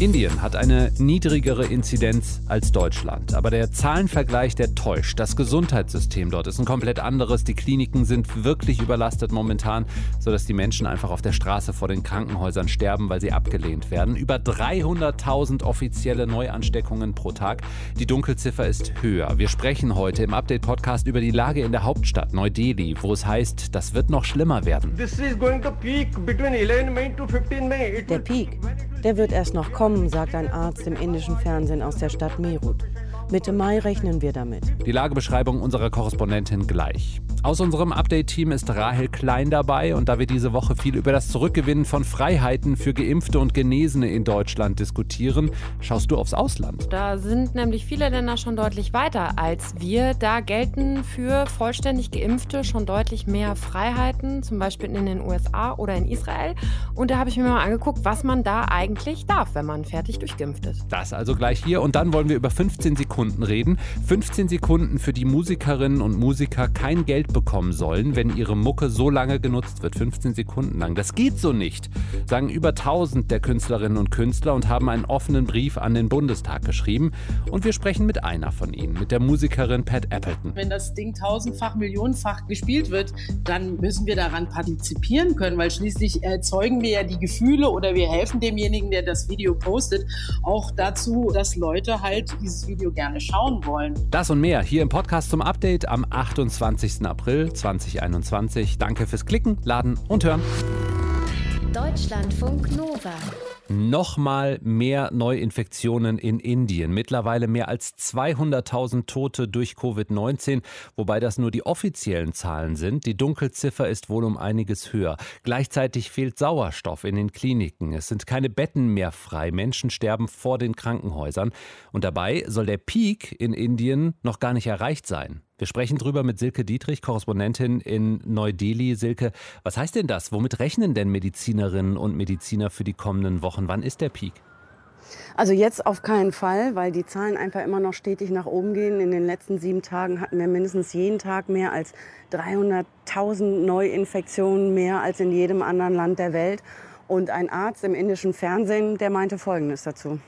Indien hat eine niedrigere Inzidenz als Deutschland. Aber der Zahlenvergleich, der täuscht. Das Gesundheitssystem dort ist ein komplett anderes. Die Kliniken sind wirklich überlastet momentan, sodass die Menschen einfach auf der Straße vor den Krankenhäusern sterben, weil sie abgelehnt werden. Über 300.000 offizielle Neuansteckungen pro Tag. Die Dunkelziffer ist höher. Wir sprechen heute im Update-Podcast über die Lage in der Hauptstadt Neu-Delhi, wo es heißt, das wird noch schlimmer werden. Der Peak, der wird erst noch kommen, sagt ein Arzt im indischen Fernsehen aus der Stadt Meerut. Mitte Mai rechnen wir damit. Die Lagebeschreibung unserer Korrespondentin gleich. Aus unserem Update-Team ist Rahel Klein dabei und da wir diese Woche viel über das Zurückgewinnen von Freiheiten für Geimpfte und Genesene in Deutschland diskutieren, schaust du aufs Ausland. Da sind nämlich viele Länder schon deutlich weiter als wir. Da gelten für vollständig Geimpfte schon deutlich mehr Freiheiten, zum Beispiel in den USA oder in Israel. Und da habe ich mir mal angeguckt, was man da eigentlich darf, wenn man fertig durchgeimpft ist. Das also gleich hier und dann wollen wir über 15 Sekunden reden. 15 Sekunden für die Musikerinnen und Musiker kein Geld bekommen sollen, wenn ihre Mucke so lange genutzt wird, 15 Sekunden lang. Das geht so nicht, sagen über 1000 der Künstlerinnen und Künstler und haben einen offenen Brief an den Bundestag geschrieben. Und wir sprechen mit einer von ihnen, mit der Musikerin Pat Appleton. Wenn das Ding tausendfach, millionenfach gespielt wird, dann müssen wir daran partizipieren können, weil schließlich erzeugen wir ja die Gefühle oder wir helfen demjenigen, der das Video postet, auch dazu, dass Leute halt dieses Video gerne schauen wollen. Das und mehr hier im Podcast zum Update am 28. April. April 2021. Danke fürs Klicken, Laden und Hören. Deutschlandfunk Nova. Nochmal mehr Neuinfektionen in Indien. Mittlerweile mehr als 200.000 Tote durch Covid-19, wobei das nur die offiziellen Zahlen sind. Die Dunkelziffer ist wohl um einiges höher. Gleichzeitig fehlt Sauerstoff in den Kliniken. Es sind keine Betten mehr frei. Menschen sterben vor den Krankenhäusern. Und dabei soll der Peak in Indien noch gar nicht erreicht sein. Wir sprechen drüber mit Silke Dietrich, Korrespondentin in Neu-Delhi. Silke, was heißt denn das? Womit rechnen denn Medizinerinnen und Mediziner für die kommenden Wochen? Wann ist der Peak? Also jetzt auf keinen Fall, weil die Zahlen einfach immer noch stetig nach oben gehen. In den letzten sieben Tagen hatten wir mindestens jeden Tag mehr als 300.000 Neuinfektionen, mehr als in jedem anderen Land der Welt. Und ein Arzt im indischen Fernsehen, der meinte Folgendes dazu.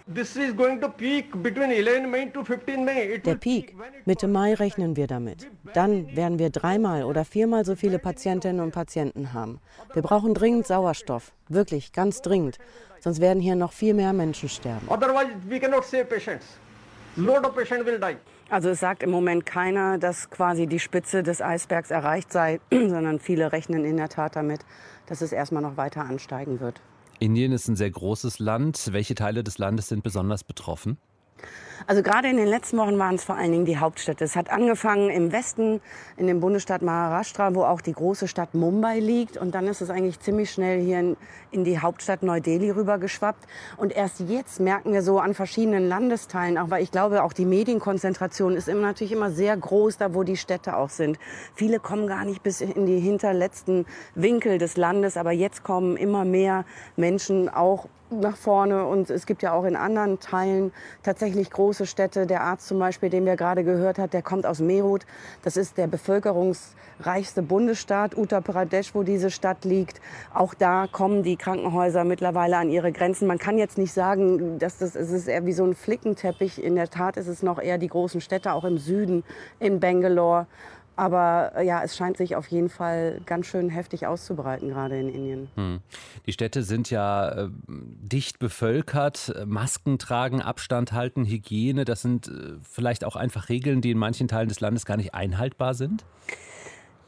Der Peak, Mitte Mai rechnen wir damit. Dann werden wir dreimal oder viermal so viele Patientinnen und Patienten haben. Wir brauchen dringend Sauerstoff, wirklich ganz dringend. Sonst werden hier noch viel mehr Menschen sterben. Also es sagt im Moment keiner, dass quasi die Spitze des Eisbergs erreicht sei, sondern viele rechnen in der Tat damit, dass es erstmal noch weiter ansteigen wird. Indien ist ein sehr großes Land. Welche Teile des Landes sind besonders betroffen? Also gerade in den letzten Wochen waren es vor allen Dingen die Hauptstädte. Es hat angefangen im Westen, in dem Bundesstaat Maharashtra, wo auch die große Stadt Mumbai liegt. Und dann ist es eigentlich ziemlich schnell hier in, in die Hauptstadt Neu-Delhi rübergeschwappt. Und erst jetzt merken wir so an verschiedenen Landesteilen, auch weil ich glaube, auch die Medienkonzentration ist immer, natürlich immer sehr groß, da wo die Städte auch sind. Viele kommen gar nicht bis in die hinterletzten Winkel des Landes, aber jetzt kommen immer mehr Menschen auch nach vorne und es gibt ja auch in anderen Teilen tatsächlich große Städte. Der Arzt zum Beispiel, den wir gerade gehört haben, der kommt aus Meerut. Das ist der bevölkerungsreichste Bundesstaat, Uttar Pradesh, wo diese Stadt liegt. Auch da kommen die Krankenhäuser mittlerweile an ihre Grenzen. Man kann jetzt nicht sagen, dass das es ist eher wie so ein Flickenteppich. In der Tat ist es noch eher die großen Städte, auch im Süden, in Bangalore. Aber äh, ja, es scheint sich auf jeden Fall ganz schön heftig auszubreiten, gerade in Indien. Hm. Die Städte sind ja äh, dicht bevölkert. Masken tragen, Abstand halten, Hygiene, das sind äh, vielleicht auch einfach Regeln, die in manchen Teilen des Landes gar nicht einhaltbar sind?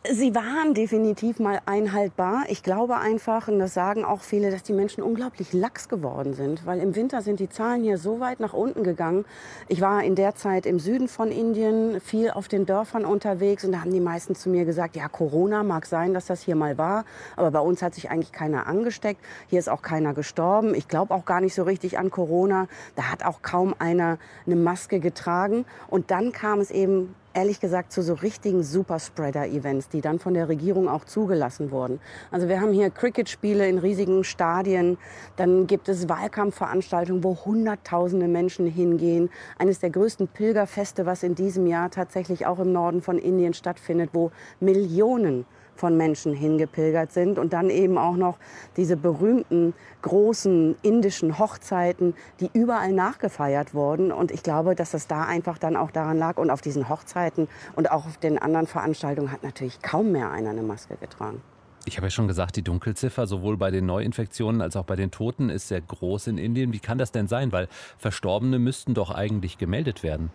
Sie waren definitiv mal einhaltbar. Ich glaube einfach, und das sagen auch viele, dass die Menschen unglaublich lax geworden sind, weil im Winter sind die Zahlen hier so weit nach unten gegangen. Ich war in der Zeit im Süden von Indien, viel auf den Dörfern unterwegs und da haben die meisten zu mir gesagt, ja, Corona mag sein, dass das hier mal war, aber bei uns hat sich eigentlich keiner angesteckt. Hier ist auch keiner gestorben. Ich glaube auch gar nicht so richtig an Corona. Da hat auch kaum einer eine Maske getragen. Und dann kam es eben ehrlich gesagt zu so richtigen Superspreader-Events, die dann von der Regierung auch zugelassen wurden. Also wir haben hier Cricket-Spiele in riesigen Stadien, dann gibt es Wahlkampfveranstaltungen, wo Hunderttausende Menschen hingehen. Eines der größten Pilgerfeste, was in diesem Jahr tatsächlich auch im Norden von Indien stattfindet, wo Millionen von Menschen hingepilgert sind und dann eben auch noch diese berühmten großen indischen Hochzeiten, die überall nachgefeiert wurden. Und ich glaube, dass das da einfach dann auch daran lag. Und auf diesen Hochzeiten und auch auf den anderen Veranstaltungen hat natürlich kaum mehr einer eine Maske getragen. Ich habe ja schon gesagt, die Dunkelziffer sowohl bei den Neuinfektionen als auch bei den Toten ist sehr groß in Indien. Wie kann das denn sein? Weil Verstorbene müssten doch eigentlich gemeldet werden.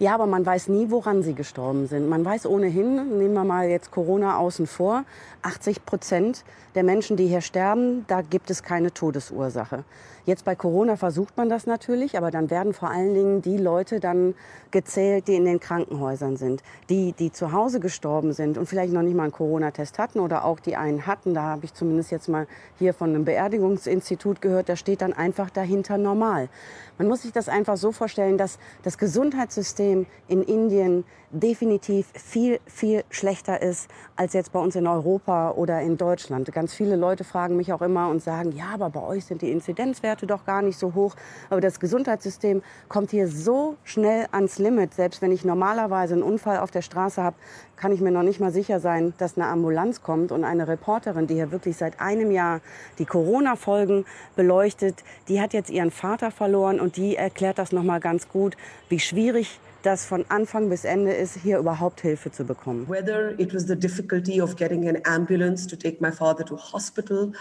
Ja, aber man weiß nie, woran sie gestorben sind. Man weiß ohnehin, nehmen wir mal jetzt Corona außen vor, 80 Prozent der Menschen, die hier sterben, da gibt es keine Todesursache. Jetzt bei Corona versucht man das natürlich, aber dann werden vor allen Dingen die Leute dann gezählt, die in den Krankenhäusern sind. Die, die zu Hause gestorben sind und vielleicht noch nicht mal einen Corona-Test hatten oder auch die einen hatten, da habe ich zumindest jetzt mal hier von einem Beerdigungsinstitut gehört, da steht dann einfach dahinter normal. Man muss sich das einfach so vorstellen, dass das Gesundheitssystem in Indien definitiv viel, viel schlechter ist als jetzt bei uns in Europa oder in Deutschland. Ganz viele Leute fragen mich auch immer und sagen, ja, aber bei euch sind die Inzidenzwerte doch gar nicht so hoch. Aber das Gesundheitssystem kommt hier so schnell ans Limit. Selbst wenn ich normalerweise einen Unfall auf der Straße habe, kann ich mir noch nicht mal sicher sein, dass eine Ambulanz kommt. Und eine Reporterin, die hier wirklich seit einem Jahr die Corona-Folgen beleuchtet, die hat jetzt ihren Vater verloren und die erklärt das noch mal ganz gut, wie schwierig das von Anfang bis Ende ist, hier überhaupt Hilfe zu bekommen.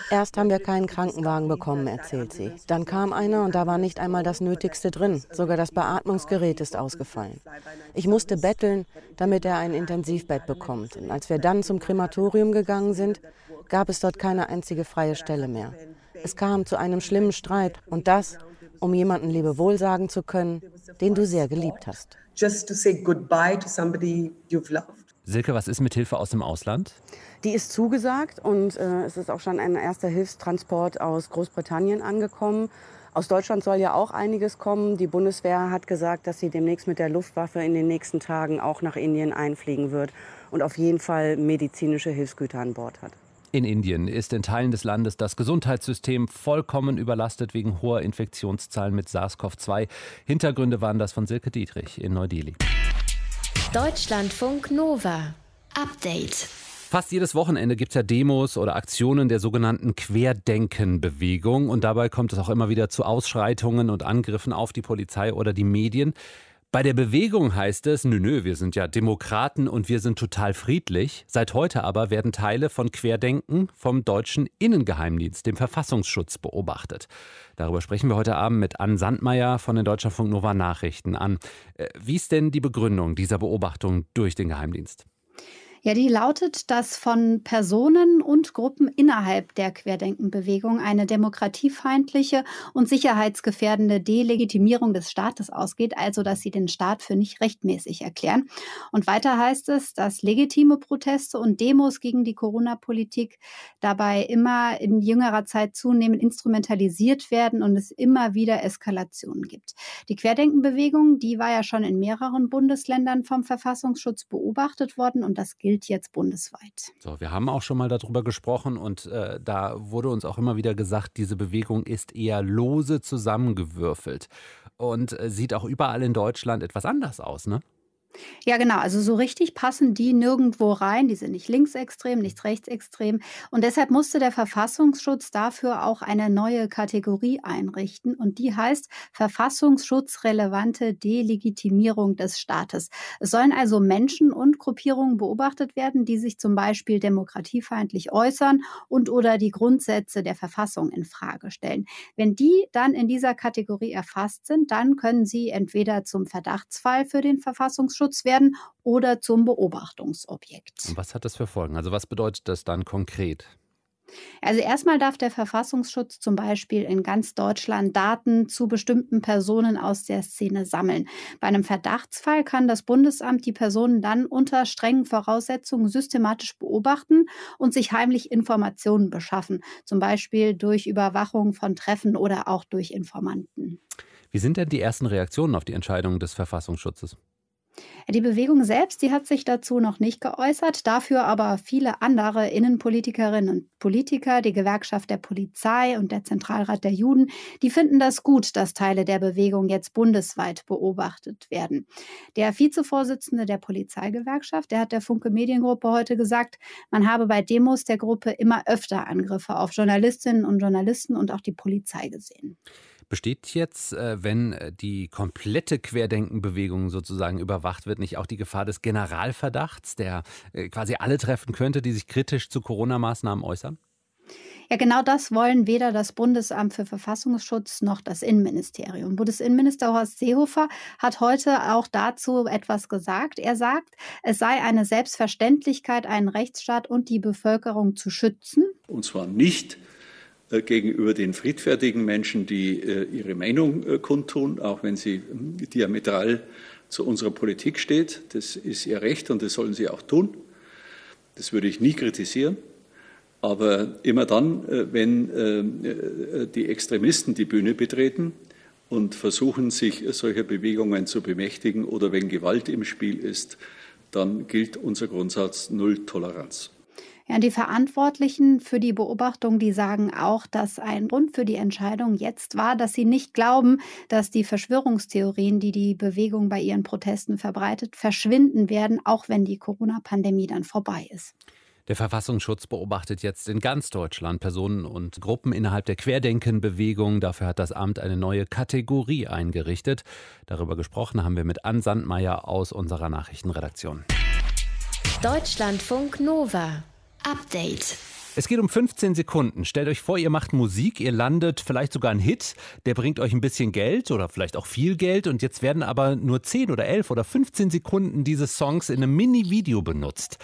Erst haben wir keinen Krankenwagen bekommen, erzählt sie. Dann kam einer und da war nicht einmal das Nötigste drin. Sogar das Beatmungsgerät ist ausgefallen. Ich musste betteln, damit er ein Intensivbett bekommt. Und als wir dann zum Krematorium gegangen sind, gab es dort keine einzige freie Stelle mehr. Es kam zu einem schlimmen Streit und das, um jemanden Lebewohl sagen zu können, den du sehr geliebt hast. Silke, was ist mit Hilfe aus dem Ausland? Die ist zugesagt und äh, es ist auch schon ein erster Hilfstransport aus Großbritannien angekommen. Aus Deutschland soll ja auch einiges kommen. Die Bundeswehr hat gesagt, dass sie demnächst mit der Luftwaffe in den nächsten Tagen auch nach Indien einfliegen wird und auf jeden Fall medizinische Hilfsgüter an Bord hat. In Indien ist in Teilen des Landes das Gesundheitssystem vollkommen überlastet wegen hoher Infektionszahlen mit SARS-CoV-2. Hintergründe waren das von Silke Dietrich in Neu-Delhi. Deutschlandfunk Nova. Update. Fast jedes Wochenende gibt es ja Demos oder Aktionen der sogenannten Querdenken-Bewegung. Und dabei kommt es auch immer wieder zu Ausschreitungen und Angriffen auf die Polizei oder die Medien. Bei der Bewegung heißt es, nö, nö, wir sind ja Demokraten und wir sind total friedlich. Seit heute aber werden Teile von Querdenken vom deutschen Innengeheimdienst, dem Verfassungsschutz, beobachtet. Darüber sprechen wir heute Abend mit Ann Sandmeier von den Deutschlandfunk Nova Nachrichten an. Äh, wie ist denn die Begründung dieser Beobachtung durch den Geheimdienst? Ja, die lautet, dass von Personen und Gruppen innerhalb der Querdenkenbewegung eine demokratiefeindliche und sicherheitsgefährdende Delegitimierung des Staates ausgeht, also dass sie den Staat für nicht rechtmäßig erklären. Und weiter heißt es, dass legitime Proteste und Demos gegen die Corona-Politik dabei immer in jüngerer Zeit zunehmend instrumentalisiert werden und es immer wieder Eskalationen gibt. Die Querdenkenbewegung, die war ja schon in mehreren Bundesländern vom Verfassungsschutz beobachtet worden und das gilt gilt jetzt bundesweit. So, wir haben auch schon mal darüber gesprochen und äh, da wurde uns auch immer wieder gesagt, diese Bewegung ist eher lose zusammengewürfelt und äh, sieht auch überall in Deutschland etwas anders aus, ne? Ja, genau. Also so richtig passen die nirgendwo rein. Die sind nicht linksextrem, nicht rechtsextrem. Und deshalb musste der Verfassungsschutz dafür auch eine neue Kategorie einrichten. Und die heißt verfassungsschutzrelevante Delegitimierung des Staates. Es sollen also Menschen und Gruppierungen beobachtet werden, die sich zum Beispiel demokratiefeindlich äußern und oder die Grundsätze der Verfassung in Frage stellen. Wenn die dann in dieser Kategorie erfasst sind, dann können sie entweder zum Verdachtsfall für den Verfassungsschutz Verfassungsschutz werden oder zum Beobachtungsobjekt. Und was hat das für Folgen? Also was bedeutet das dann konkret? Also erstmal darf der Verfassungsschutz zum Beispiel in ganz Deutschland Daten zu bestimmten Personen aus der Szene sammeln. Bei einem Verdachtsfall kann das Bundesamt die Personen dann unter strengen Voraussetzungen systematisch beobachten und sich heimlich Informationen beschaffen, zum Beispiel durch Überwachung von Treffen oder auch durch Informanten. Wie sind denn die ersten Reaktionen auf die Entscheidung des Verfassungsschutzes? Die Bewegung selbst, die hat sich dazu noch nicht geäußert, dafür aber viele andere Innenpolitikerinnen und Politiker, die Gewerkschaft der Polizei und der Zentralrat der Juden, die finden das gut, dass Teile der Bewegung jetzt bundesweit beobachtet werden. Der Vizevorsitzende der Polizeigewerkschaft, der hat der Funke Mediengruppe heute gesagt, man habe bei Demos der Gruppe immer öfter Angriffe auf Journalistinnen und Journalisten und auch die Polizei gesehen. Besteht jetzt, äh, wenn äh, die komplette Querdenkenbewegung sozusagen überwacht wird, nicht auch die Gefahr des Generalverdachts, der äh, quasi alle treffen könnte, die sich kritisch zu Corona-Maßnahmen äußern? Ja, genau das wollen weder das Bundesamt für Verfassungsschutz noch das Innenministerium. Bundesinnenminister Horst Seehofer hat heute auch dazu etwas gesagt. Er sagt, es sei eine Selbstverständlichkeit, einen Rechtsstaat und die Bevölkerung zu schützen. Und zwar nicht gegenüber den friedfertigen Menschen, die äh, ihre Meinung äh, kundtun, auch wenn sie hm, diametral zu unserer Politik steht. Das ist ihr Recht und das sollen sie auch tun. Das würde ich nie kritisieren. Aber immer dann, wenn die Extremisten die Bühne betreten und versuchen, sich solcher Bewegungen zu bemächtigen oder wenn Gewalt im Spiel ist, dann gilt unser Grundsatz Null Toleranz. Ja, die Verantwortlichen für die Beobachtung, die sagen auch, dass ein Grund für die Entscheidung jetzt war, dass sie nicht glauben, dass die Verschwörungstheorien, die die Bewegung bei ihren Protesten verbreitet, verschwinden werden, auch wenn die Corona-Pandemie dann vorbei ist. Der Verfassungsschutz beobachtet jetzt in ganz Deutschland Personen und Gruppen innerhalb der Querdenkenbewegung. Dafür hat das Amt eine neue Kategorie eingerichtet. Darüber gesprochen haben wir mit Ann Sandmeier aus unserer Nachrichtenredaktion. Deutschlandfunk Nova. Update. Es geht um 15 Sekunden. Stellt euch vor, ihr macht Musik, ihr landet vielleicht sogar einen Hit, der bringt euch ein bisschen Geld oder vielleicht auch viel Geld und jetzt werden aber nur 10 oder 11 oder 15 Sekunden dieses Songs in einem Mini-Video benutzt.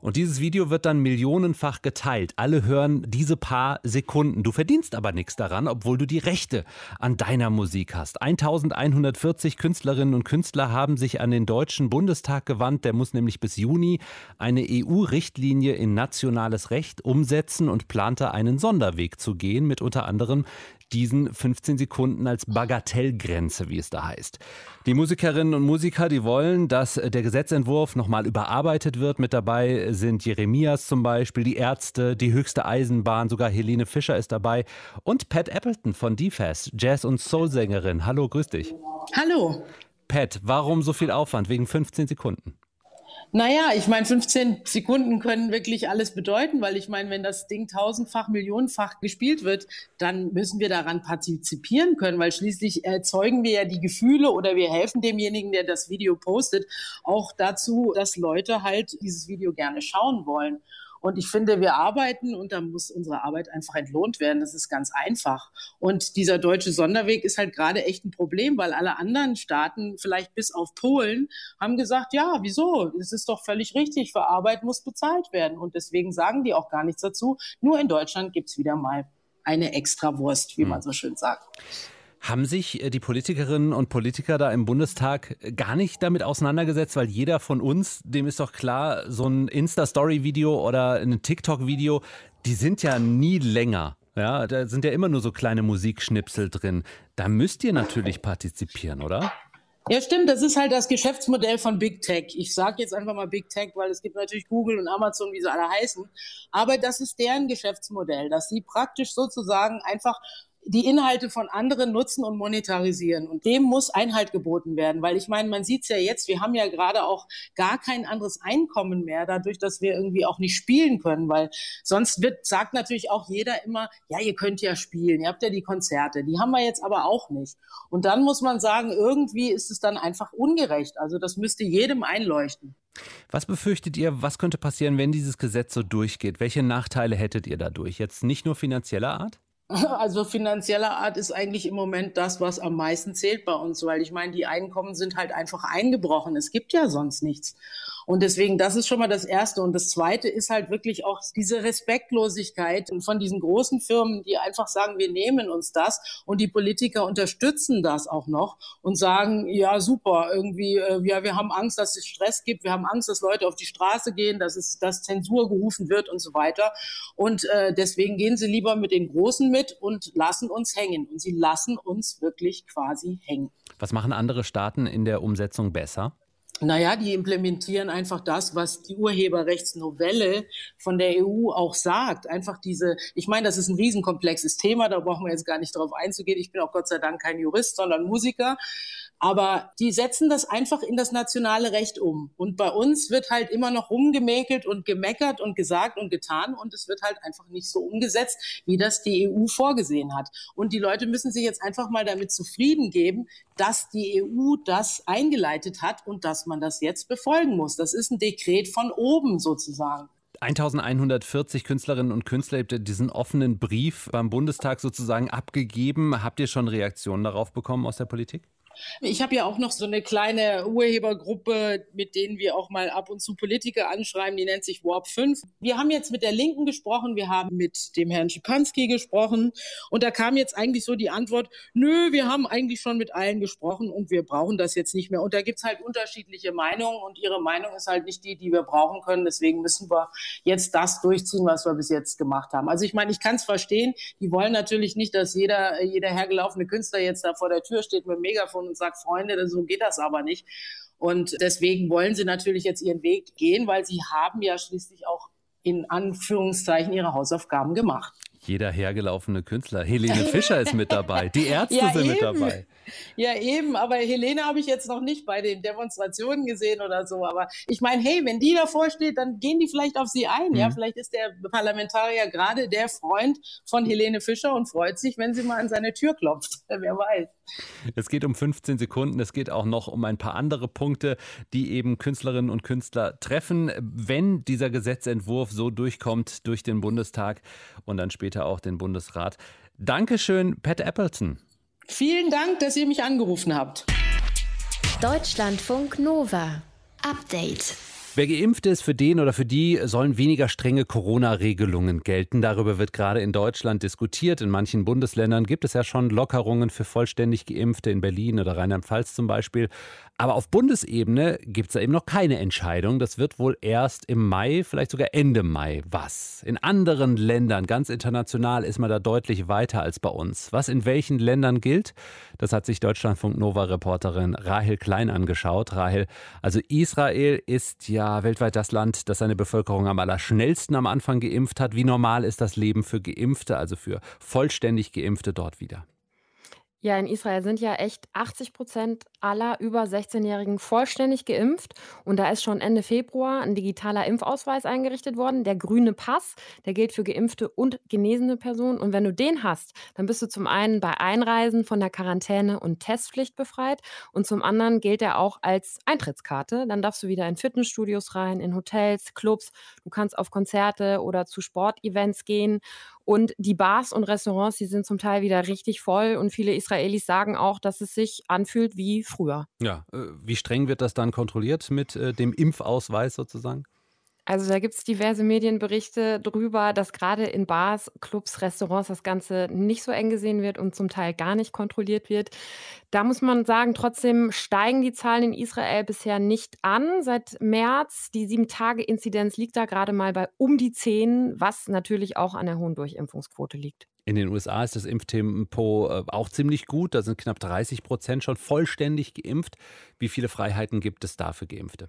Und dieses Video wird dann millionenfach geteilt. Alle hören diese paar Sekunden. Du verdienst aber nichts daran, obwohl du die Rechte an deiner Musik hast. 1140 Künstlerinnen und Künstler haben sich an den Deutschen Bundestag gewandt. Der muss nämlich bis Juni eine EU-Richtlinie in nationales Recht umsetzen und plante einen Sonderweg zu gehen mit unter anderem diesen 15 Sekunden als Bagatellgrenze, wie es da heißt. Die Musikerinnen und Musiker, die wollen, dass der Gesetzentwurf nochmal überarbeitet wird. Mit dabei sind Jeremias zum Beispiel, die Ärzte, die höchste Eisenbahn, sogar Helene Fischer ist dabei und Pat Appleton von DFAS, Jazz- und Soul-Sängerin. Hallo, grüß dich. Hallo. Pat, warum so viel Aufwand? Wegen 15 Sekunden? Naja, ich meine, 15 Sekunden können wirklich alles bedeuten, weil ich meine, wenn das Ding tausendfach, millionenfach gespielt wird, dann müssen wir daran partizipieren können, weil schließlich erzeugen wir ja die Gefühle oder wir helfen demjenigen, der das Video postet, auch dazu, dass Leute halt dieses Video gerne schauen wollen. Und ich finde, wir arbeiten und da muss unsere Arbeit einfach entlohnt werden. Das ist ganz einfach. Und dieser deutsche Sonderweg ist halt gerade echt ein Problem, weil alle anderen Staaten, vielleicht bis auf Polen, haben gesagt, ja, wieso? Es ist doch völlig richtig. Für Arbeit muss bezahlt werden. Und deswegen sagen die auch gar nichts dazu. Nur in Deutschland gibt's wieder mal eine Extrawurst, wie hm. man so schön sagt. Haben sich äh, die Politikerinnen und Politiker da im Bundestag äh, gar nicht damit auseinandergesetzt, weil jeder von uns, dem ist doch klar, so ein Insta-Story-Video oder ein TikTok-Video, die sind ja nie länger. Ja, da sind ja immer nur so kleine Musikschnipsel drin. Da müsst ihr natürlich partizipieren, oder? Ja, stimmt. Das ist halt das Geschäftsmodell von Big Tech. Ich sage jetzt einfach mal Big Tech, weil es gibt natürlich Google und Amazon, wie sie alle heißen. Aber das ist deren Geschäftsmodell, dass sie praktisch sozusagen einfach die Inhalte von anderen nutzen und monetarisieren. Und dem muss Einhalt geboten werden, weil ich meine, man sieht es ja jetzt, wir haben ja gerade auch gar kein anderes Einkommen mehr, dadurch, dass wir irgendwie auch nicht spielen können, weil sonst wird, sagt natürlich auch jeder immer, ja, ihr könnt ja spielen, ihr habt ja die Konzerte, die haben wir jetzt aber auch nicht. Und dann muss man sagen, irgendwie ist es dann einfach ungerecht. Also das müsste jedem einleuchten. Was befürchtet ihr, was könnte passieren, wenn dieses Gesetz so durchgeht? Welche Nachteile hättet ihr dadurch? Jetzt nicht nur finanzieller Art? Also finanzieller Art ist eigentlich im Moment das, was am meisten zählt bei uns, weil ich meine, die Einkommen sind halt einfach eingebrochen. Es gibt ja sonst nichts. Und deswegen, das ist schon mal das Erste. Und das Zweite ist halt wirklich auch diese Respektlosigkeit von diesen großen Firmen, die einfach sagen, wir nehmen uns das. Und die Politiker unterstützen das auch noch und sagen, ja, super, irgendwie, äh, ja, wir haben Angst, dass es Stress gibt. Wir haben Angst, dass Leute auf die Straße gehen, dass es, dass Zensur gerufen wird und so weiter. Und äh, deswegen gehen sie lieber mit den Großen mit und lassen uns hängen. Und sie lassen uns wirklich quasi hängen. Was machen andere Staaten in der Umsetzung besser? Naja, die implementieren einfach das, was die Urheberrechtsnovelle von der EU auch sagt. Einfach diese, ich meine, das ist ein riesenkomplexes Thema, da brauchen wir jetzt gar nicht drauf einzugehen. Ich bin auch Gott sei Dank kein Jurist, sondern Musiker. Aber die setzen das einfach in das nationale Recht um. Und bei uns wird halt immer noch rumgemäkelt und gemeckert und gesagt und getan. Und es wird halt einfach nicht so umgesetzt, wie das die EU vorgesehen hat. Und die Leute müssen sich jetzt einfach mal damit zufrieden geben, dass die EU das eingeleitet hat und dass man das jetzt befolgen muss. Das ist ein Dekret von oben sozusagen. 1140 Künstlerinnen und Künstler habt ihr diesen offenen Brief beim Bundestag sozusagen abgegeben. Habt ihr schon Reaktionen darauf bekommen aus der Politik? Ich habe ja auch noch so eine kleine Urhebergruppe, mit denen wir auch mal ab und zu Politiker anschreiben, die nennt sich Warp 5. Wir haben jetzt mit der Linken gesprochen, wir haben mit dem Herrn Schipanski gesprochen und da kam jetzt eigentlich so die Antwort, nö, wir haben eigentlich schon mit allen gesprochen und wir brauchen das jetzt nicht mehr. Und da gibt es halt unterschiedliche Meinungen und ihre Meinung ist halt nicht die, die wir brauchen können. Deswegen müssen wir jetzt das durchziehen, was wir bis jetzt gemacht haben. Also ich meine, ich kann es verstehen, die wollen natürlich nicht, dass jeder, jeder hergelaufene Künstler jetzt da vor der Tür steht mit dem Megafon und sagt, Freunde, so geht das aber nicht. Und deswegen wollen sie natürlich jetzt ihren Weg gehen, weil sie haben ja schließlich auch in Anführungszeichen ihre Hausaufgaben gemacht. Jeder hergelaufene Künstler. Helene Fischer ist mit dabei. Die Ärzte ja, sind eben. mit dabei. Ja, eben. Aber Helene habe ich jetzt noch nicht bei den Demonstrationen gesehen oder so. Aber ich meine, hey, wenn die davor steht, dann gehen die vielleicht auf sie ein. Mhm. Ja, vielleicht ist der Parlamentarier gerade der Freund von Helene Fischer und freut sich, wenn sie mal an seine Tür klopft. Wer weiß. Es geht um 15 Sekunden. Es geht auch noch um ein paar andere Punkte, die eben Künstlerinnen und Künstler treffen, wenn dieser Gesetzentwurf so durchkommt durch den Bundestag und dann später später auch den Bundesrat. Dankeschön, Pat Appleton. Vielen Dank, dass ihr mich angerufen habt. Deutschlandfunk Nova. Update. Wer geimpft ist, für den oder für die sollen weniger strenge Corona-Regelungen gelten. Darüber wird gerade in Deutschland diskutiert. In manchen Bundesländern gibt es ja schon Lockerungen für vollständig Geimpfte, in Berlin oder Rheinland-Pfalz zum Beispiel. Aber auf Bundesebene gibt es da eben noch keine Entscheidung. Das wird wohl erst im Mai, vielleicht sogar Ende Mai. Was? In anderen Ländern, ganz international, ist man da deutlich weiter als bei uns. Was in welchen Ländern gilt, das hat sich Deutschlandfunk Nova-Reporterin Rahel Klein angeschaut. Rahel, also Israel ist ja weltweit das Land, das seine Bevölkerung am allerschnellsten am Anfang geimpft hat. Wie normal ist das Leben für Geimpfte, also für vollständig Geimpfte dort wieder? Ja, in Israel sind ja echt 80 Prozent aller über 16-Jährigen vollständig geimpft. Und da ist schon Ende Februar ein digitaler Impfausweis eingerichtet worden, der grüne Pass. Der gilt für geimpfte und genesene Personen. Und wenn du den hast, dann bist du zum einen bei Einreisen von der Quarantäne und Testpflicht befreit. Und zum anderen gilt er auch als Eintrittskarte. Dann darfst du wieder in Fitnessstudios rein, in Hotels, Clubs. Du kannst auf Konzerte oder zu Sportevents gehen. Und die Bars und Restaurants, die sind zum Teil wieder richtig voll. Und viele Israelis sagen auch, dass es sich anfühlt wie früher. Ja, äh, wie streng wird das dann kontrolliert mit äh, dem Impfausweis sozusagen? Also da gibt es diverse Medienberichte drüber, dass gerade in Bars, Clubs, Restaurants das Ganze nicht so eng gesehen wird und zum Teil gar nicht kontrolliert wird. Da muss man sagen, trotzdem steigen die Zahlen in Israel bisher nicht an. Seit März, die Sieben-Tage-Inzidenz liegt da gerade mal bei um die zehn, was natürlich auch an der hohen Durchimpfungsquote liegt. In den USA ist das Impftempo äh, auch ziemlich gut. Da sind knapp 30 Prozent schon vollständig geimpft. Wie viele Freiheiten gibt es da für Geimpfte?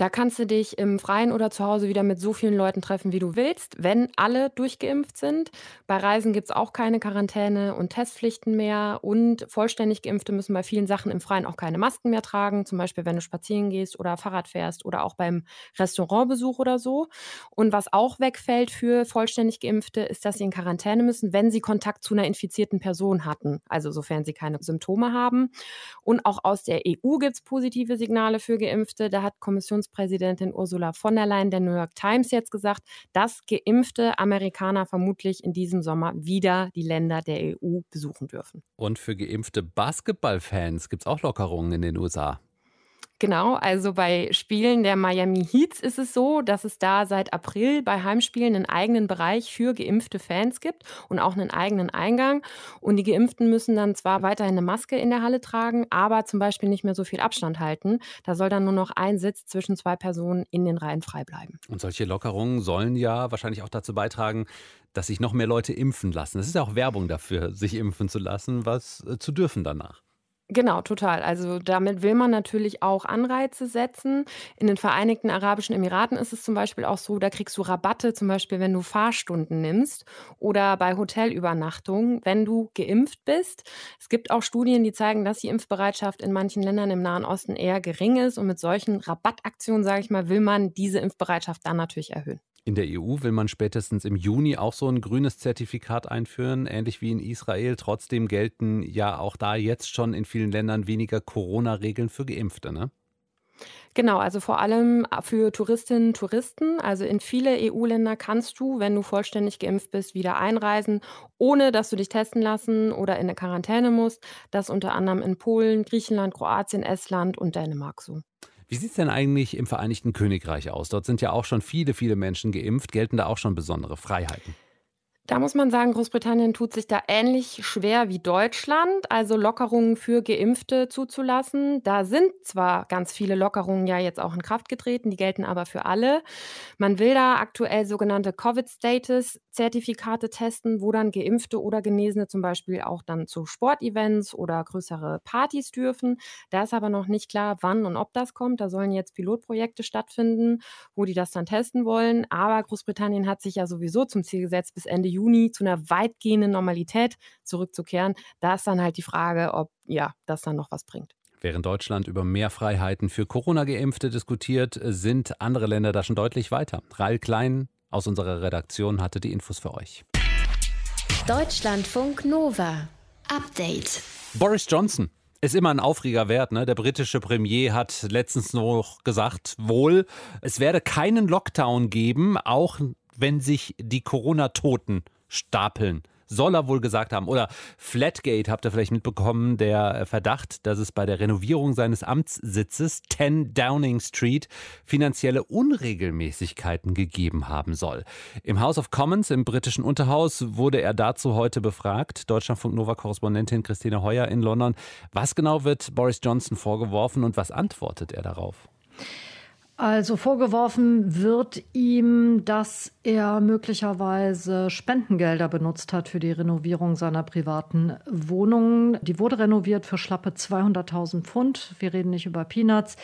Da kannst du dich im Freien oder zu Hause wieder mit so vielen Leuten treffen, wie du willst, wenn alle durchgeimpft sind. Bei Reisen gibt es auch keine Quarantäne und Testpflichten mehr. Und vollständig Geimpfte müssen bei vielen Sachen im Freien auch keine Masken mehr tragen. Zum Beispiel, wenn du spazieren gehst oder Fahrrad fährst oder auch beim Restaurantbesuch oder so. Und was auch wegfällt für vollständig Geimpfte, ist, dass sie in Quarantäne müssen, wenn sie Kontakt zu einer infizierten Person hatten. Also sofern sie keine Symptome haben. Und auch aus der EU gibt es positive Signale für Geimpfte. Da hat Kommissions Bundespräsidentin Ursula von der Leyen der New York Times jetzt gesagt, dass geimpfte Amerikaner vermutlich in diesem Sommer wieder die Länder der EU besuchen dürfen. Und für geimpfte Basketballfans gibt es auch Lockerungen in den USA. Genau, also bei Spielen der Miami Heats ist es so, dass es da seit April bei Heimspielen einen eigenen Bereich für geimpfte Fans gibt und auch einen eigenen Eingang. Und die Geimpften müssen dann zwar weiterhin eine Maske in der Halle tragen, aber zum Beispiel nicht mehr so viel Abstand halten. Da soll dann nur noch ein Sitz zwischen zwei Personen in den Reihen frei bleiben. Und solche Lockerungen sollen ja wahrscheinlich auch dazu beitragen, dass sich noch mehr Leute impfen lassen. Es ist ja auch Werbung dafür, sich impfen zu lassen, was äh, zu dürfen danach. Genau, total. Also damit will man natürlich auch Anreize setzen. In den Vereinigten Arabischen Emiraten ist es zum Beispiel auch so, da kriegst du Rabatte, zum Beispiel wenn du Fahrstunden nimmst oder bei Hotelübernachtungen, wenn du geimpft bist. Es gibt auch Studien, die zeigen, dass die Impfbereitschaft in manchen Ländern im Nahen Osten eher gering ist. Und mit solchen Rabattaktionen, sage ich mal, will man diese Impfbereitschaft dann natürlich erhöhen. In der EU will man spätestens im Juni auch so ein grünes Zertifikat einführen, ähnlich wie in Israel. Trotzdem gelten ja auch da jetzt schon in vielen Ländern weniger Corona-Regeln für Geimpfte, ne? Genau, also vor allem für Touristinnen und Touristen. Also in viele EU-Länder kannst du, wenn du vollständig geimpft bist, wieder einreisen, ohne dass du dich testen lassen oder in eine Quarantäne musst. Das unter anderem in Polen, Griechenland, Kroatien, Estland und Dänemark so. Wie sieht es denn eigentlich im Vereinigten Königreich aus? Dort sind ja auch schon viele, viele Menschen geimpft. Gelten da auch schon besondere Freiheiten? Da muss man sagen, Großbritannien tut sich da ähnlich schwer wie Deutschland, also Lockerungen für Geimpfte zuzulassen. Da sind zwar ganz viele Lockerungen ja jetzt auch in Kraft getreten, die gelten aber für alle. Man will da aktuell sogenannte Covid-Status-Zertifikate testen, wo dann Geimpfte oder Genesene zum Beispiel auch dann zu Sportevents oder größere Partys dürfen. Da ist aber noch nicht klar, wann und ob das kommt. Da sollen jetzt Pilotprojekte stattfinden, wo die das dann testen wollen. Aber Großbritannien hat sich ja sowieso zum Ziel gesetzt, bis Ende Juni zu einer weitgehenden Normalität zurückzukehren. Da ist dann halt die Frage, ob ja, das dann noch was bringt. Während Deutschland über mehr Freiheiten für Corona-Geimpfte diskutiert, sind andere Länder da schon deutlich weiter. Rail Klein aus unserer Redaktion hatte die Infos für euch. Deutschlandfunk Nova. Update. Boris Johnson ist immer ein Aufreger wert. Ne? Der britische Premier hat letztens noch gesagt, wohl, es werde keinen Lockdown geben, auch wenn sich die Corona-Toten stapeln. Soll er wohl gesagt haben. Oder Flatgate habt ihr vielleicht mitbekommen, der Verdacht, dass es bei der Renovierung seines Amtssitzes 10 Downing Street finanzielle Unregelmäßigkeiten gegeben haben soll. Im House of Commons im britischen Unterhaus wurde er dazu heute befragt. Deutschlandfunk Nova-Korrespondentin Christine Heuer in London. Was genau wird Boris Johnson vorgeworfen und was antwortet er darauf? Also vorgeworfen wird ihm, dass er möglicherweise Spendengelder benutzt hat für die Renovierung seiner privaten Wohnung. Die wurde renoviert für schlappe 200.000 Pfund. Wir reden nicht über Peanuts.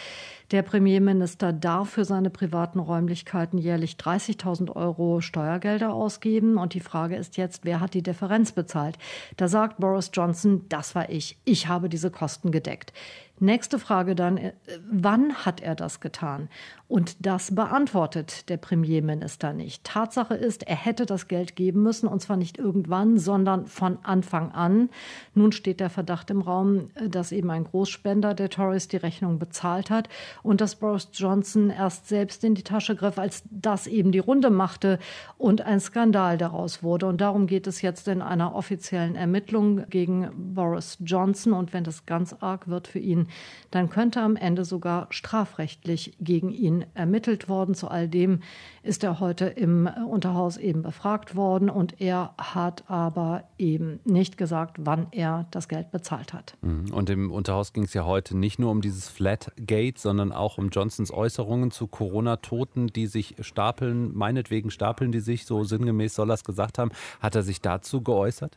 Der Premierminister darf für seine privaten Räumlichkeiten jährlich 30.000 Euro Steuergelder ausgeben. Und die Frage ist jetzt, wer hat die Differenz bezahlt? Da sagt Boris Johnson, das war ich. Ich habe diese Kosten gedeckt. Nächste Frage dann, äh, wann hat er das getan? Und das beantwortet der Premierminister nicht. Tatsache ist, er hätte das Geld geben müssen, und zwar nicht irgendwann, sondern von Anfang an. Nun steht der Verdacht im Raum, dass eben ein Großspender der Tories die Rechnung bezahlt hat und dass Boris Johnson erst selbst in die Tasche griff, als das eben die Runde machte und ein Skandal daraus wurde. Und darum geht es jetzt in einer offiziellen Ermittlung gegen Boris Johnson. Und wenn das ganz arg wird für ihn, dann könnte am Ende sogar strafrechtlich gegen ihn ermittelt worden. Zu all dem ist er heute im Unterhaus eben befragt worden und er hat aber eben nicht gesagt, wann er das Geld bezahlt hat. Mhm. Und im Unterhaus ging es ja heute nicht nur um dieses Flatgate, sondern auch um Johnsons Äußerungen zu Corona-Toten, die sich stapeln, meinetwegen stapeln die sich, so sinngemäß soll er es gesagt haben. Hat er sich dazu geäußert?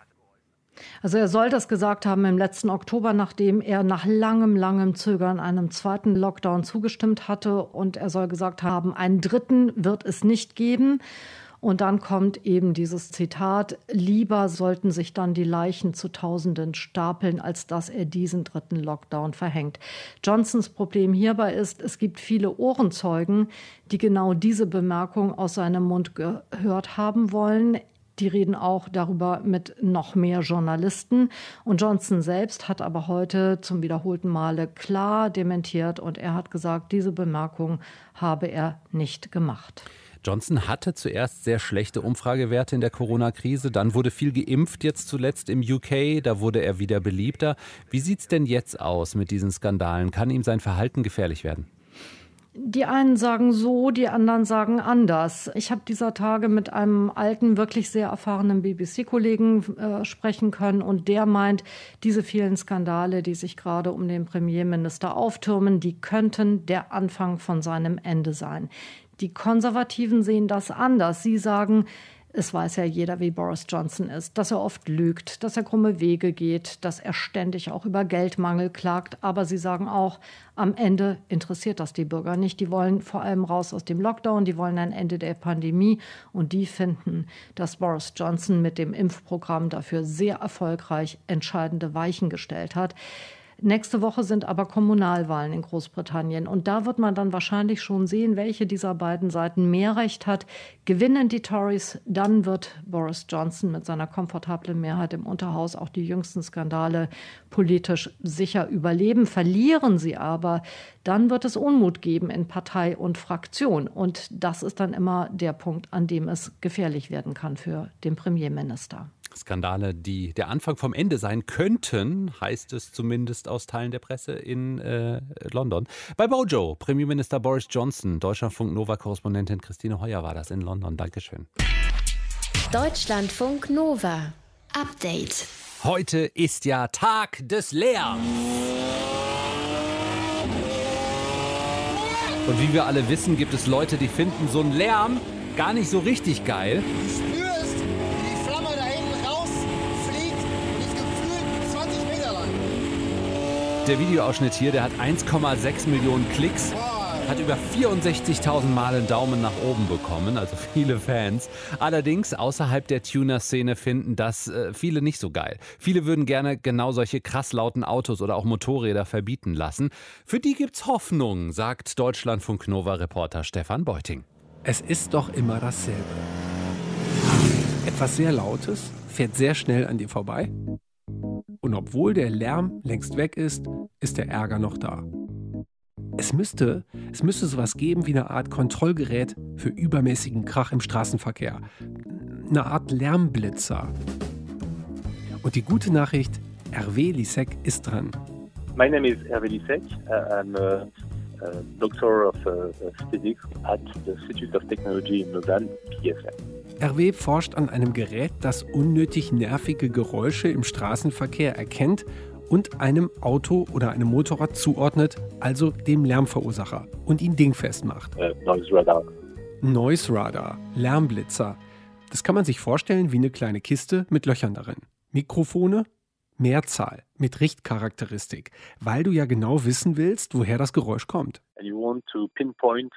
Also er soll das gesagt haben im letzten Oktober, nachdem er nach langem, langem Zögern einem zweiten Lockdown zugestimmt hatte. Und er soll gesagt haben, einen dritten wird es nicht geben. Und dann kommt eben dieses Zitat, lieber sollten sich dann die Leichen zu Tausenden stapeln, als dass er diesen dritten Lockdown verhängt. Johnsons Problem hierbei ist, es gibt viele Ohrenzeugen, die genau diese Bemerkung aus seinem Mund gehört haben wollen. Die reden auch darüber mit noch mehr Journalisten. Und Johnson selbst hat aber heute zum wiederholten Male klar dementiert und er hat gesagt, diese Bemerkung habe er nicht gemacht. Johnson hatte zuerst sehr schlechte Umfragewerte in der Corona-Krise, dann wurde viel geimpft, jetzt zuletzt im UK, da wurde er wieder beliebter. Wie sieht es denn jetzt aus mit diesen Skandalen? Kann ihm sein Verhalten gefährlich werden? Die einen sagen so, die anderen sagen anders. Ich habe dieser Tage mit einem alten, wirklich sehr erfahrenen BBC-Kollegen äh, sprechen können und der meint, diese vielen Skandale, die sich gerade um den Premierminister auftürmen, die könnten der Anfang von seinem Ende sein. Die Konservativen sehen das anders. Sie sagen, Es weiß ja jeder, wie Boris Johnson ist, dass er oft lügt, dass er krumme Wege geht, dass er ständig auch über Geldmangel klagt. Aber sie sagen auch, am Ende interessiert das die Bürger nicht. Die wollen vor allem raus aus dem Lockdown, die wollen ein Ende der Pandemie und die finden, dass Boris Johnson mit dem Impfprogramm dafür sehr erfolgreich entscheidende Weichen gestellt hat. Nächste Woche sind aber Kommunalwahlen in Großbritannien. Und da wird man dann wahrscheinlich schon sehen, welche dieser beiden Seiten mehr Recht hat. Gewinnen die Tories, dann wird Boris Johnson mit seiner komfortablen Mehrheit im Unterhaus auch die jüngsten Skandale politisch sicher überleben. Verlieren sie aber, dann wird es Unmut geben in Partei und Fraktion. Und das ist dann immer der Punkt, an dem es gefährlich werden kann für den Premierminister. Skandale, die der Anfang vom Ende sein könnten, heißt es zumindest aus Teilen der Presse in äh, London. Bei Bojo, Premierminister Boris Johnson, Deutschlandfunk Nova-Korrespondentin Christine Heuer war das in London. Dankeschön. Deutschlandfunk Nova. Update. Heute ist ja Tag des Lärms. Und wie wir alle wissen, gibt es Leute, die finden so einen Lärm gar nicht so richtig geil. Der Videoausschnitt hier, der hat 1,6 Millionen Klicks, hat über 64.000 Mal einen Daumen nach oben bekommen, also viele Fans. Allerdings außerhalb der Tuner-Szene finden das äh, viele nicht so geil. Viele würden gerne genau solche krass lauten Autos oder auch Motorräder verbieten lassen. Für die gibt's Hoffnung, sagt Deutschlandfunk Nova-Reporter Stefan Beuting. Es ist doch immer dasselbe. Etwas sehr Lautes fährt sehr schnell an dir vorbei und obwohl der Lärm längst weg ist, ist der Ärger noch da. Es müsste, es müsste sowas geben wie eine Art Kontrollgerät für übermäßigen Krach im Straßenverkehr. Eine Art Lärmblitzer. Und die gute Nachricht, Hervé Lisek ist dran. My name is Hervé Lisek. I'm a, doctor of uh, physics at the Institute of Technology in Lausanne, IFM. RW forscht an einem Gerät, das unnötig nervige Geräusche im Straßenverkehr erkennt und einem Auto oder einem Motorrad zuordnet, also dem Lärmverursacher, und ihn dingfest macht. Uh, noise Radar. Noise Radar, Lärmblitzer. Das kann man sich vorstellen wie eine kleine Kiste mit Löchern darin. Mikrofone, Mehrzahl mit Richtcharakteristik, weil du ja genau wissen willst, woher das Geräusch kommt. And you want to pinpoint,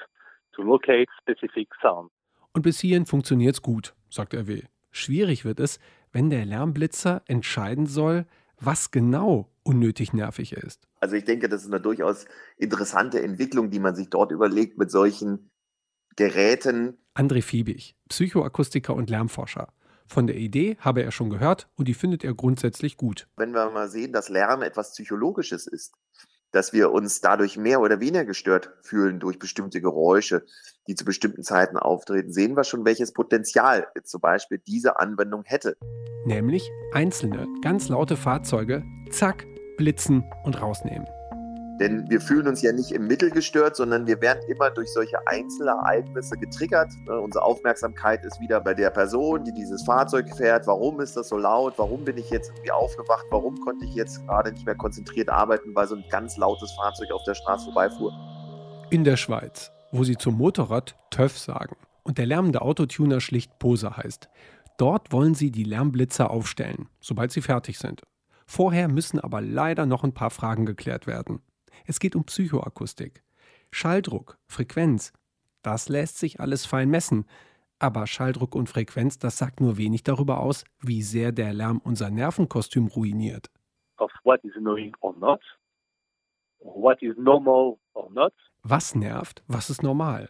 to locate specific sound. Und bis hierhin funktioniert es gut, sagt RW. Schwierig wird es, wenn der Lärmblitzer entscheiden soll, was genau unnötig nervig ist. Also ich denke, das ist eine durchaus interessante Entwicklung, die man sich dort überlegt mit solchen Geräten. André Fiebig, Psychoakustiker und Lärmforscher. Von der Idee habe er schon gehört und die findet er grundsätzlich gut. Wenn wir mal sehen, dass Lärm etwas Psychologisches ist, dass wir uns dadurch mehr oder weniger gestört fühlen durch bestimmte Geräusche, die zu bestimmten Zeiten auftreten, sehen wir schon, welches Potenzial zum Beispiel diese Anwendung hätte. Nämlich einzelne, ganz laute Fahrzeuge, zack, blitzen und rausnehmen. Denn wir fühlen uns ja nicht im Mittel gestört, sondern wir werden immer durch solche Einzelereignisse getriggert. Ne, unsere Aufmerksamkeit ist wieder bei der Person, die dieses Fahrzeug fährt. Warum ist das so laut? Warum bin ich jetzt irgendwie aufgewacht? Warum konnte ich jetzt gerade nicht mehr konzentriert arbeiten, weil so ein ganz lautes Fahrzeug auf der Straße vorbeifuhr? In der Schweiz, wo sie zum Motorrad TÜV sagen und der lärmende Autotuner schlicht Pose heißt. Dort wollen sie die Lärmblitzer aufstellen, sobald sie fertig sind. Vorher müssen aber leider noch ein paar Fragen geklärt werden. Es geht um Psychoakustik. Schalldruck, Frequenz, das lässt sich alles fein messen. Aber Schalldruck und Frequenz, das sagt nur wenig darüber aus, wie sehr der Lärm unser Nervenkostüm ruiniert. Of what is annoying or not, what is normal or not. Was nervt, was ist normal?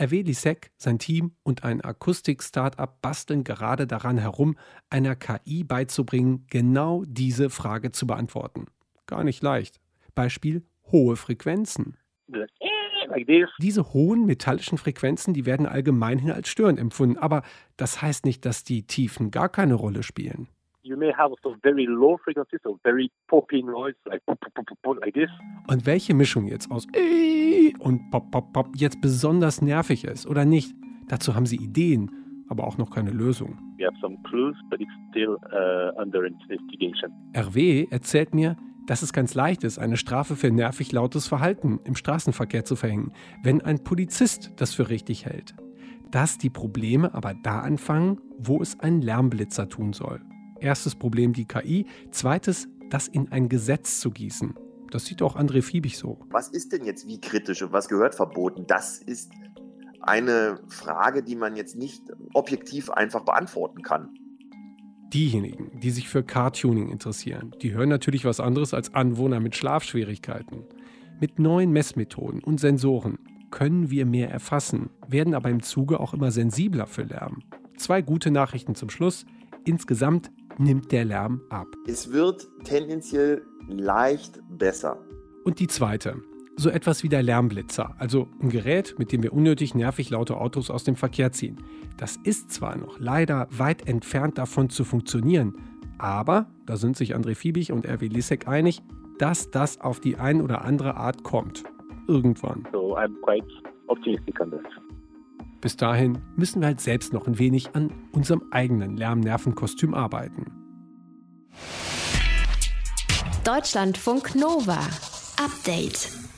RW Lisek, sein Team und ein Akustik-Startup basteln gerade daran herum, einer KI beizubringen, genau diese Frage zu beantworten. Gar nicht leicht. Beispiel hohe Frequenzen. Diese hohen metallischen Frequenzen, die werden allgemeinhin als störend empfunden, aber das heißt nicht, dass die Tiefen gar keine Rolle spielen. Und welche Mischung jetzt aus und pop, pop, pop jetzt besonders nervig ist oder nicht, dazu haben sie Ideen, aber auch noch keine Lösung. Clues, still uh. RW erzählt mir, dass es ganz leicht ist, eine Strafe für nervig lautes Verhalten im Straßenverkehr zu verhängen, wenn ein Polizist das für richtig hält. dass die Probleme aber da anfangen, wo es ein Lärmblitzer tun soll. Erstes Problem die KI, zweites das in ein Gesetz zu gießen. Das sieht auch André Fiebig so. Was ist denn jetzt wie kritisch und was gehört verboten? Das ist eine Frage, die man jetzt nicht objektiv einfach beantworten kann. Diejenigen, die sich für Car-Tuning interessieren, die hören natürlich was anderes als Anwohner mit Schlafschwierigkeiten. Mit neuen Messmethoden und Sensoren können wir mehr erfassen, werden aber im Zuge auch immer sensibler für Lärm. Zwei gute Nachrichten zum Schluss. Insgesamt nimmt der Lärm ab. Es wird tendenziell leicht besser. Und die zweite, so etwas wie der Lärmblitzer, also ein Gerät, mit dem wir unnötig nervig laute Autos aus dem Verkehr ziehen. Das ist zwar noch leider weit entfernt davon zu funktionieren, aber, da sind sich André Fiebig und Erwin Lissek einig, dass das auf die ein oder andere Art kommt. Irgendwann. So I'm quite optimistic on this. Bis dahin müssen wir halt selbst noch ein wenig an unserem eigenen Lärmnervenkostüm arbeiten. Deutschlandfunk Nova. Update.